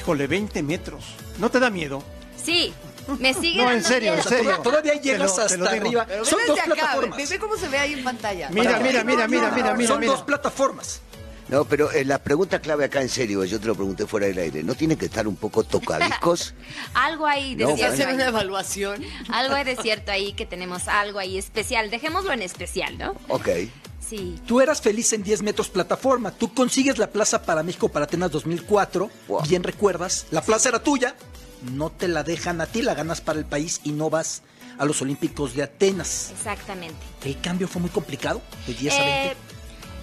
Híjole, 20 metros. ¿No te da miedo? Sí, me sigue No, dando en serio, en miedo. serio. Todavía llegas hasta digo. arriba. Pero Son ve dos desde acá, ve, plataformas. ve cómo se ve ahí en pantalla. Mira, mira, mira, mira, mira, mira, Son mira. dos plataformas. No, pero eh, la pregunta clave acá en serio, yo te lo pregunté fuera del aire, ¿no tienen que estar un poco tocadiscos? Algo ahí de No, Y hacer cierto una evaluación. Algo hay de cierto ahí que tenemos algo ahí especial. Dejémoslo en especial, ¿no? ok. Sí. Tú eras feliz en 10 metros plataforma. Tú consigues la plaza para México para Atenas 2004. Wow. Bien recuerdas. La plaza era tuya. No te la dejan a ti, la ganas para el país y no vas a los Olímpicos de Atenas. Exactamente. ¿El cambio fue muy complicado? ¿De 10 a Eh, 20?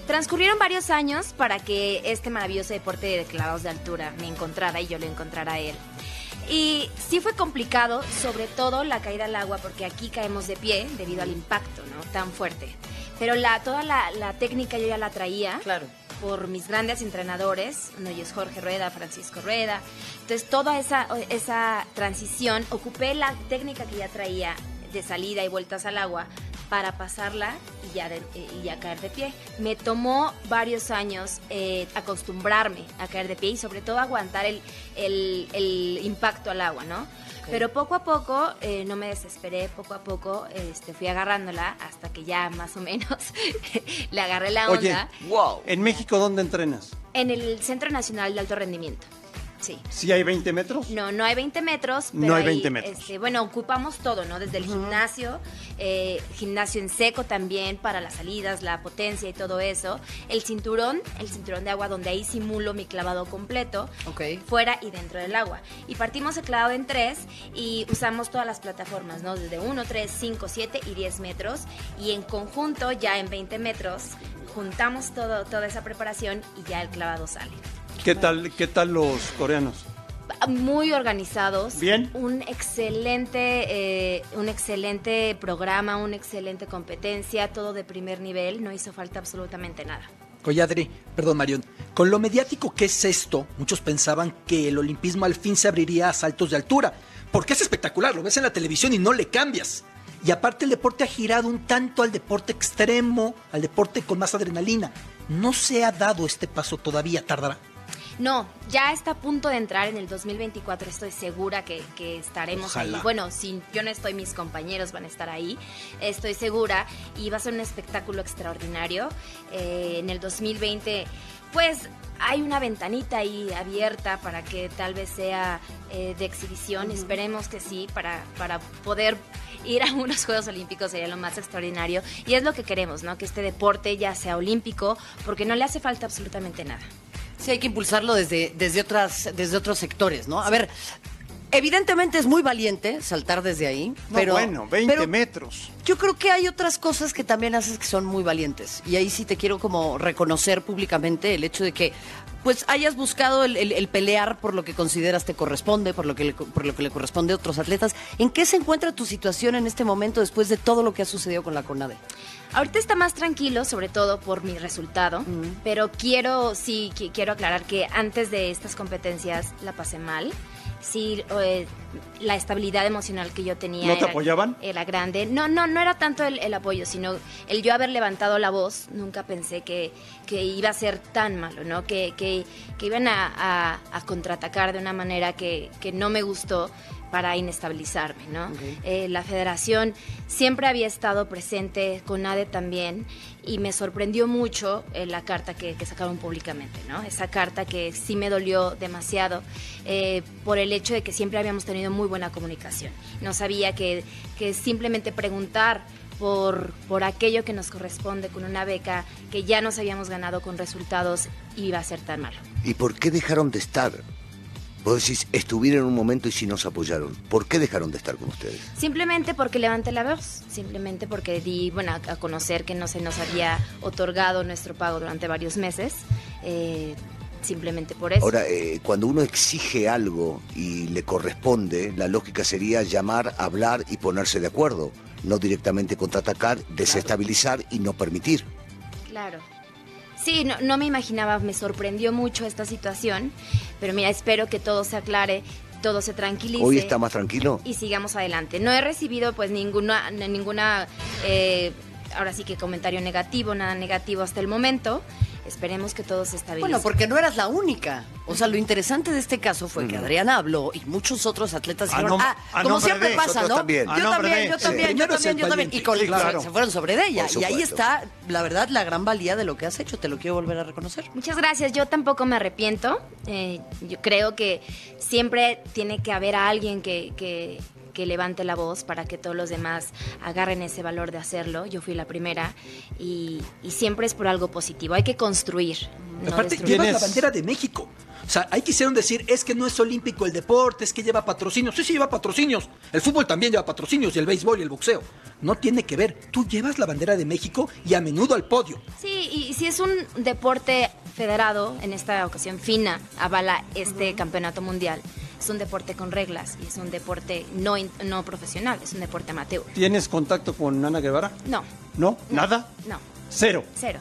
Transcurrieron varios años para que este maravilloso deporte de clavados de altura me encontrara y yo lo encontrara a él. Y sí fue complicado, sobre todo la caída al agua, porque aquí caemos de pie debido al impacto, ¿no? Tan fuerte. Pero la, toda la, la técnica yo ya la traía. Claro. Por mis grandes entrenadores, uno ellos Jorge Rueda, Francisco Rueda. Entonces, toda esa, esa transición, ocupé la técnica que ya traía de salida y vueltas al agua para pasarla y ya, de- y ya caer de pie. Me tomó varios años eh, acostumbrarme a caer de pie y sobre todo aguantar el, el- el impacto al agua, ¿no? Pero poco a poco, eh, no me desesperé, poco a poco este, fui agarrándola hasta que ya más o menos le agarré la Oye, onda ¿en México dónde entrenas? en el Centro Nacional de Alto Rendimiento. Sí. ¿Sí hay 20 metros? No, no hay 20 metros. Pero No hay ahí, 20 metros. este, bueno, ocupamos todo, ¿no? Desde el gimnasio, eh, gimnasio en seco también para las salidas, la potencia y todo eso. El cinturón, el cinturón de agua donde ahí simulo mi clavado completo, fuera y dentro del agua. Y partimos el clavado en tres y usamos todas las plataformas, ¿no? Desde 1, 3, 5, 7 y 10 metros. Y en conjunto, ya en 20 metros, juntamos todo, toda esa preparación y ya el clavado sale. ¿Qué tal, qué tal los coreanos? muy organizados. Bien. Un excelente, eh, un excelente programa, una excelente competencia, todo de primer nivel. No hizo falta absolutamente nada. Oye, Adri, perdón, Marión. Con lo mediático que es esto, muchos pensaban que el olimpismo al fin se abriría a saltos de altura. Porque es espectacular, lo ves en la televisión y no le cambias. Y aparte el deporte ha girado un tanto al deporte extremo, al deporte con más adrenalina. No se ha dado este paso todavía, tardará. No, ya está a punto de entrar en el 2024. Estoy segura que, que estaremos Ojalá. ahí. Bueno, si yo no estoy, mis compañeros van a estar ahí. Estoy segura. Y va a ser un espectáculo extraordinario. Eh, en el 2020, pues hay una ventanita ahí abierta para que tal vez sea eh, de exhibición. Esperemos que sí, para, para poder ir a unos Juegos Olímpicos sería lo más extraordinario. Y es lo que queremos, ¿no? Que este deporte ya sea olímpico, porque no le hace falta absolutamente nada. Sí, hay que impulsarlo desde, desde, otras, desde otros sectores, ¿no? A ver, evidentemente es muy valiente saltar desde ahí, No, pero... bueno, 20 pero metros. Yo creo que hay otras cosas que también haces que son muy valientes. Y ahí sí te quiero como reconocer públicamente el hecho de que pues hayas buscado el, el- el pelear por lo que consideras te corresponde, por lo, que le, por lo que le corresponde a otros atletas. ¿En qué se encuentra tu situación en este momento después de todo lo que ha sucedido con la CONADE? Ahorita está más tranquilo, sobre todo por mi resultado, pero quiero, sí, qui- quiero aclarar que antes de estas competencias la pasé mal. Sí, eh, la estabilidad emocional que yo tenía ¿No te era- apoyaban? era grande. No, no, no era tanto el, el apoyo, sino el yo haber levantado la voz. Nunca pensé que, que iba a ser tan malo, ¿no? Que, que, que iban a, a- a contraatacar de una manera que, que no me gustó para inestabilizarme, ¿no? Eh, la federación siempre había estado presente, con ADE también, y me sorprendió mucho eh, la carta que, que sacaron públicamente, ¿no? Esa carta que sí me dolió demasiado eh, por el hecho de que siempre habíamos tenido muy buena comunicación. No sabía que, que simplemente preguntar por, por aquello que nos corresponde con una beca que ya nos habíamos ganado con resultados iba a ser tan malo. ¿Y por qué dejaron de estar? Vos decís, estuvieron en un momento y si nos apoyaron. ¿Por qué dejaron de estar con ustedes? Simplemente porque levanté la voz, simplemente porque di, bueno, a, conocer que no se nos había otorgado nuestro pago durante varios meses, eh, simplemente por eso. Ahora, eh, cuando uno exige algo y le corresponde, la lógica sería llamar, hablar y ponerse de acuerdo. No directamente contraatacar, desestabilizar y no permitir. Claro. Sí, no, no me imaginaba, me sorprendió mucho esta situación, pero mira, espero que todo se aclare, todo se tranquilice. Hoy está más tranquilo. y sigamos adelante. No he recibido pues ninguna, ninguna eh, ahora sí que comentario negativo, nada negativo hasta el momento. Esperemos que todo se estabilice. Bueno, porque no eras la única. O sea, lo interesante de este caso fue que Adriana habló y muchos otros atletas dijeron, ah, como siempre pasa, ¿no? Yo también, yo también, yo también, yo también. Y valiente. con, Sí, claro. se fueron sobre de ella. Y ahí está, la verdad, la gran valía de lo que has hecho. Te lo quiero volver a reconocer. Muchas gracias. Yo tampoco me arrepiento. Eh, yo creo que siempre tiene que haber a alguien que, que- levante la voz, para que todos los demás agarren ese valor de hacerlo. Yo fui la primera y, y siempre es por algo positivo. Hay que construir. no Aparte, llevas la bandera de México. O sea, ahí quisieron decir, es que no es olímpico el deporte, es que lleva patrocinios. Sí, sí, lleva patrocinios. El fútbol también lleva patrocinios, y el béisbol y el boxeo. No tiene que ver. Tú llevas la bandera de México y a menudo al podio. Sí, y si es un deporte federado, en esta ocasión FINA avala este campeonato mundial. Es un deporte con reglas y es un deporte no, no profesional, es un deporte amateur. ¿Tienes contacto con Ana Guevara? No, ¿No? ¿Nada? no, Cero. cero.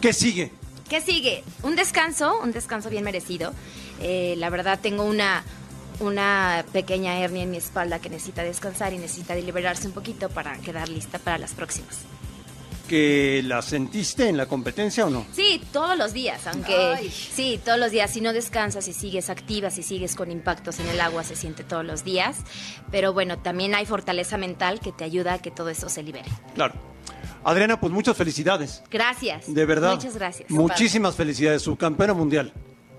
¿Qué sigue? ¿Qué sigue? Un descanso, un descanso bien merecido. Eh, la verdad tengo una, una pequeña hernia en mi espalda que necesita descansar y necesita liberarse un poquito para quedar lista para las próximas. ¿Que la sentiste en la competencia o no? Sí, todos los días, aunque sí, todos los días. Si no descansas, si sigues activa, si sigues con impactos en el agua, se siente todos los días. Pero bueno, también hay fortaleza mental que te ayuda a que todo eso se libere. Claro. Adriana, pues muchas felicidades. Gracias. De verdad. Muchas gracias. Muchísimas felicidades, subcampeona mundial.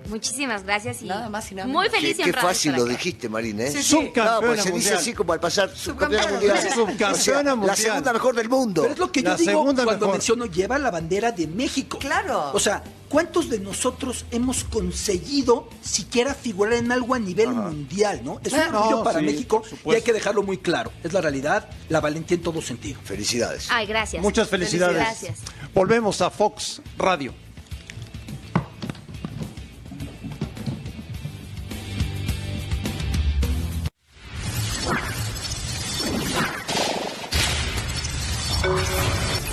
Muchísimas gracias y Nada más y nada muy feliz y Qué, qué fácil lo dijiste, Marín, ¿eh? Sí, sí. Subcampeona No, pues se dice mundial. así como al pasar subcampeona Subcampeona mundial. mundial. Subcampeona O sea, mundial. La segunda mejor del mundo. Pero es lo que La yo digo segunda cuando mejor. menciono lleva la bandera de México. Claro. O sea, ¿cuántos de nosotros hemos conseguido siquiera figurar en algo a nivel mundial, no? Es un orgullo para sí, México por y hay que dejarlo muy claro. Es la realidad, la valentía en todo sentido. Felicidades. Ay, gracias. Muchas felicidades. Gracias. Volvemos a Fox Radio.